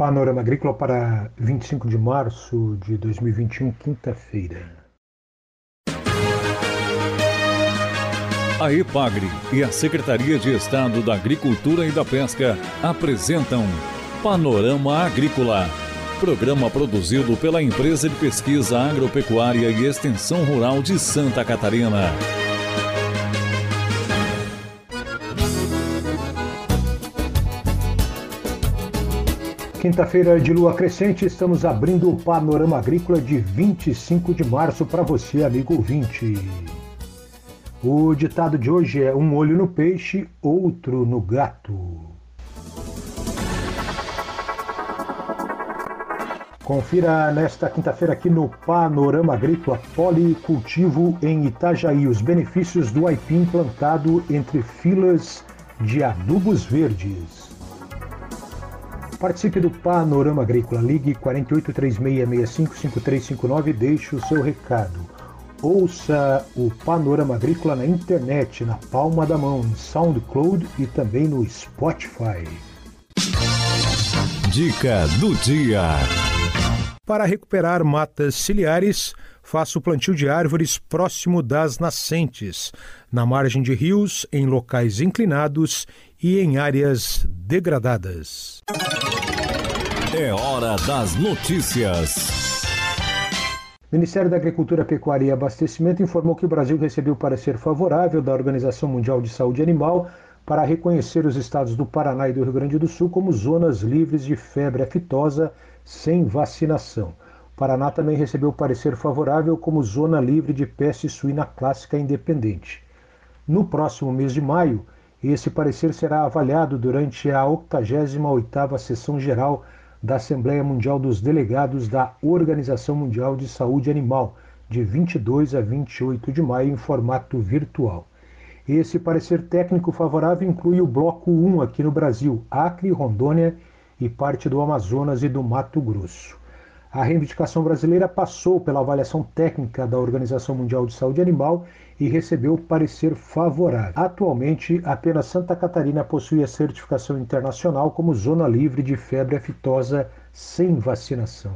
Panorama Agrícola para 25 de março de 2021, quinta-feira. A EPAGRE e a Secretaria de Estado da Agricultura e da Pesca apresentam Panorama Agrícola, programa produzido pela Empresa de Pesquisa Agropecuária e Extensão Rural de Santa Catarina. Quinta-feira de lua crescente, estamos abrindo o Panorama Agrícola de 25 de março para você, amigo ouvinte. O ditado de hoje é: um olho no peixe, outro no gato. Confira nesta quinta-feira aqui no Panorama Agrícola Policultivo em Itajaí os benefícios do aipim plantado entre filas de adubos verdes. Participe do Panorama Agrícola. Ligue 4836655359 e deixe o seu recado. Ouça o Panorama Agrícola na internet, na palma da mão, em SoundCloud e também no Spotify. Dica do dia. Para recuperar matas ciliares, faça o plantio de árvores próximo das nascentes, na margem de rios, em locais inclinados e em áreas degradadas. É hora das notícias. O Ministério da Agricultura, Pecuária e Abastecimento informou que o Brasil recebeu parecer favorável da Organização Mundial de Saúde Animal para reconhecer os estados do Paraná e do Rio Grande do Sul como zonas livres de febre aftosa sem vacinação. O Paraná também recebeu parecer favorável como zona livre de peste suína clássica independente. No próximo mês de maio, esse parecer será avaliado durante a 88ª Sessão Geral da Assembleia Mundial dos Delegados da Organização Mundial de Saúde Animal, de 22 a 28 de maio, em formato virtual. Esse parecer técnico favorável inclui o Bloco 1 aqui no Brasil, Acre, Rondônia e parte do Amazonas e do Mato Grosso. A reivindicação brasileira passou pela avaliação técnica da Organização Mundial de Saúde Animal e recebeu parecer favorável. Atualmente, apenas Santa Catarina possui a certificação internacional como zona livre de febre aftosa sem vacinação.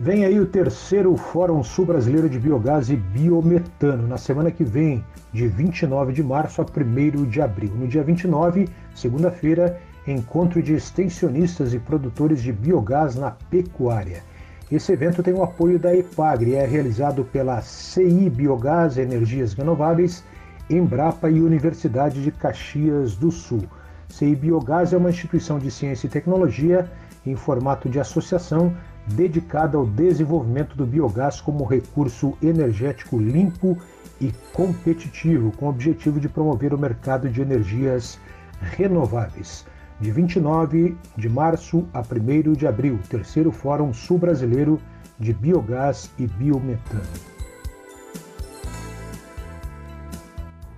Vem aí o terceiro Fórum Sul Brasileiro de Biogás e Biometano, na semana que vem, de 29 de março a 1 de abril. No dia 29, segunda-feira, encontro de extensionistas e produtores de biogás na pecuária. Esse evento tem o apoio da EPAGRE e é realizado pela CI Biogás Energias Renováveis, Embrapa e Universidade de Caxias do Sul. CI Biogás é uma instituição de ciência e tecnologia em formato de associação dedicada ao desenvolvimento do biogás como recurso energético limpo e competitivo, com o objetivo de promover o mercado de energias renováveis de 29 de março a 1 de abril, terceiro Fórum Sul-Brasileiro de Biogás e Biometano.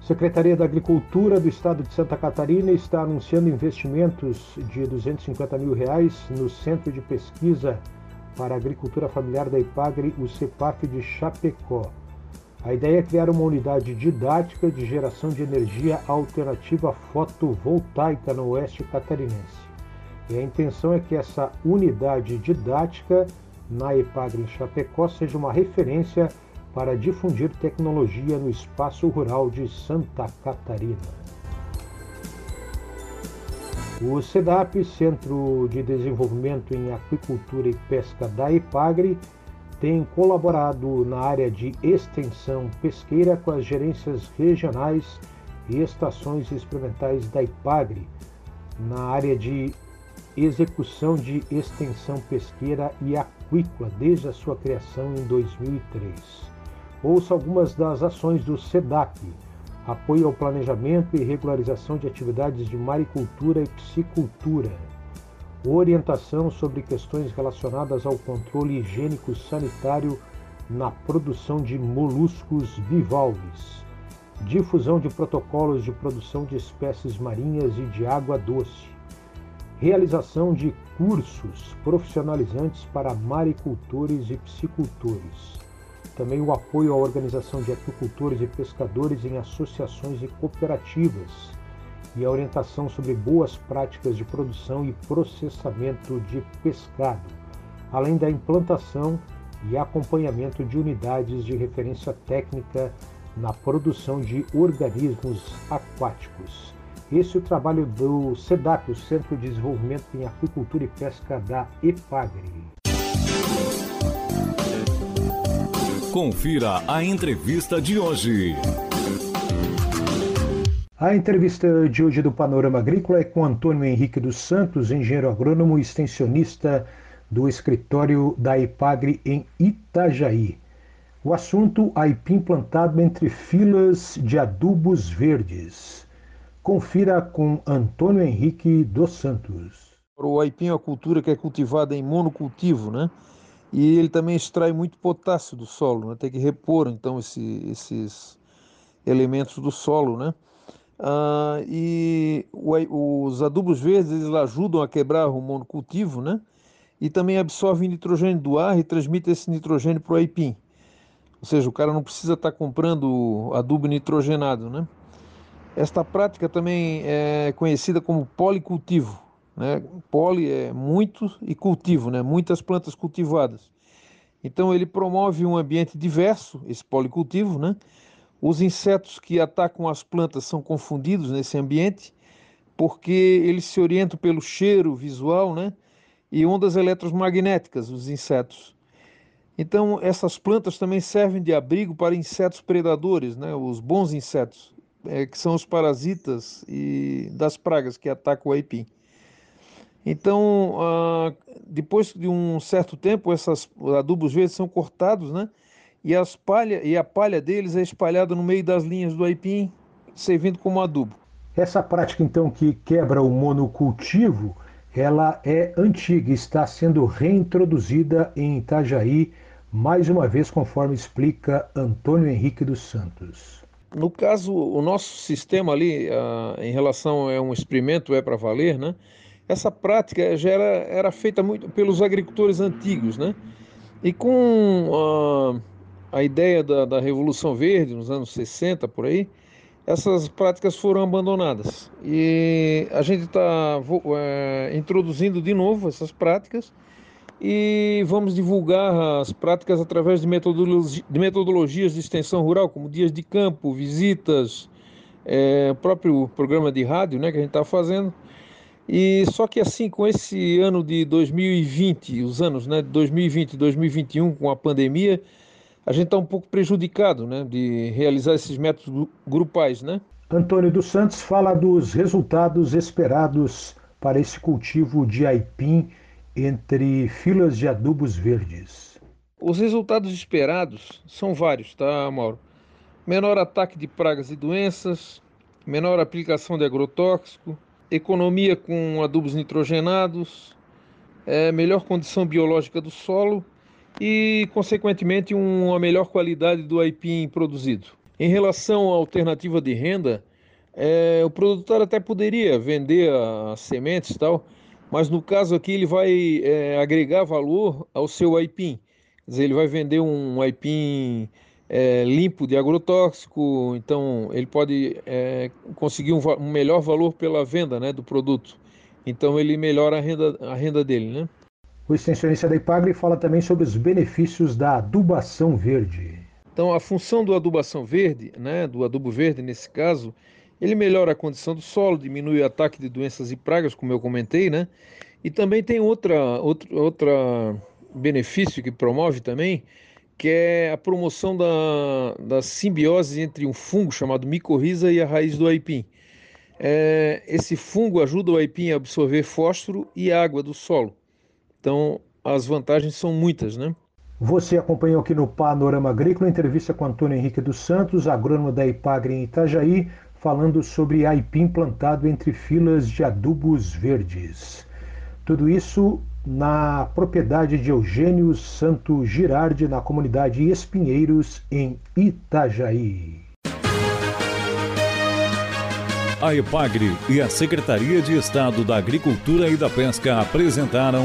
Secretaria da Agricultura do Estado de Santa Catarina está anunciando investimentos de 250 mil reais no Centro de Pesquisa para a Agricultura Familiar da IPAGRE, o CEPAF de Chapecó. A ideia é criar uma unidade didática de geração de energia alternativa fotovoltaica no oeste catarinense. E a intenção é que essa unidade didática na EPAGRE em Chapecó seja uma referência para difundir tecnologia no espaço rural de Santa Catarina. O CEDAP, Centro de Desenvolvimento em Aquicultura e Pesca da EPAGRE, tem colaborado na área de extensão pesqueira com as gerências regionais e estações experimentais da IPAGRE, na área de execução de extensão pesqueira e aquícola desde a sua criação em 2003. Ouça algumas das ações do SEDAP, apoio ao planejamento e regularização de atividades de maricultura e piscicultura, orientação sobre questões relacionadas ao controle higiênico sanitário na produção de moluscos bivalves, difusão de protocolos de produção de espécies marinhas e de água doce, realização de cursos profissionalizantes para maricultores e piscicultores, também o apoio à organização de aquicultores e pescadores em associações e cooperativas, e a orientação sobre boas práticas de produção e processamento de pescado, além da implantação e acompanhamento de unidades de referência técnica na produção de organismos aquáticos. Esse é o trabalho do CEDAP, o Centro de Desenvolvimento em Aquicultura e Pesca da EPAGRE. Confira a entrevista de hoje. A entrevista de hoje do Panorama Agrícola é com Antônio Henrique dos Santos, engenheiro agrônomo e extensionista do escritório da EPAGRE em Itajaí. O assunto, aipim plantado entre filas de adubos verdes. Confira com Antônio Henrique dos Santos. O aipim é uma cultura que é cultivada em monocultivo, né? E ele também extrai muito potássio do solo, né? Tem que repor, então, esse, esses elementos do solo, né? Ah, e o, os adubos verdes eles ajudam a quebrar o monocultivo, né? E também absorvem nitrogênio do ar e transmitem esse nitrogênio para o aipim. Ou seja, o cara não precisa estar tá comprando adubo nitrogenado, né? Esta prática também é conhecida como policultivo. Né? Poli é muito e cultivo, né? muitas plantas cultivadas. Então ele promove um ambiente diverso, esse policultivo. Né? Os insetos que atacam as plantas são confundidos nesse ambiente porque eles se orientam pelo cheiro visual né? e ondas eletromagnéticas, os insetos. Então, essas plantas também servem de abrigo para insetos predadores, né? os bons insetos é, que são os parasitas e das pragas que atacam o aipim. Então, ah, depois de um certo tempo, esses adubos verdes são cortados, né? E, as palha, e a palha deles é espalhada no meio das linhas do aipim, servindo como adubo. Essa prática, então, que quebra o monocultivo, ela é antiga está sendo reintroduzida em Itajaí, mais uma vez, conforme explica Antônio Henrique dos Santos. No caso, o nosso sistema ali, uh, em relação a um experimento é para valer, né? Essa prática já era, era feita muito pelos agricultores antigos, né? E com uh, a ideia da, da Revolução Verde, nos anos 60, por aí, essas práticas foram abandonadas. E a gente está eh, introduzindo de novo essas práticas e vamos divulgar as práticas através de, metodologi de metodologias de extensão rural, como dias de campo, visitas, é, próprio programa de rádio né, que a gente está fazendo. E só que assim, com esse ano de 2020, os anos né, de 2020 e 2021, com a pandemia, a gente está um pouco prejudicado né, de realizar esses métodos grupais. Né? Antônio dos Santos fala dos resultados esperados para esse cultivo de aipim entre filas de adubos verdes? Os resultados esperados são vários, tá, Mauro? Menor ataque de pragas e doenças, menor aplicação de agrotóxico, economia com adubos nitrogenados, é, melhor condição biológica do solo e, consequentemente, uma melhor qualidade do aipim produzido. Em relação à alternativa de renda, é, o produtor até poderia vender as sementes e tal, mas no caso aqui ele vai é, agregar valor ao seu aipim. Quer dizer, ele vai vender um aipim é, limpo de agrotóxico, então ele pode é, conseguir um, um, melhor valor pela venda né, do produto. Então ele melhora a renda, a renda dele. Né? O extensionista da IPAGRE fala também sobre os benefícios da adubação verde. Então a função do adubação verde, né, do adubo verde nesse caso, ele melhora a condição do solo, diminui o ataque de doenças e pragas, como eu comentei, né? E também tem outra, outra, outra benefício que promove também, que é a promoção da, da simbiose entre um fungo chamado micorriza e a raiz do aipim. É, esse fungo ajuda o aipim a absorver fósforo e água do solo. Então, as vantagens são muitas, né? Você acompanhou aqui no Panorama Agrícola, entrevista com Antônio Henrique dos Santos, agrônomo da Ipagre em Itajaí, falando sobre aipim plantado entre filas de adubos verdes. Tudo isso na propriedade de Eugênio Santo Girardi, na comunidade Espinheiros, em Itajaí. A EPAGRE e a Secretaria de Estado da Agricultura e da Pesca apresentaram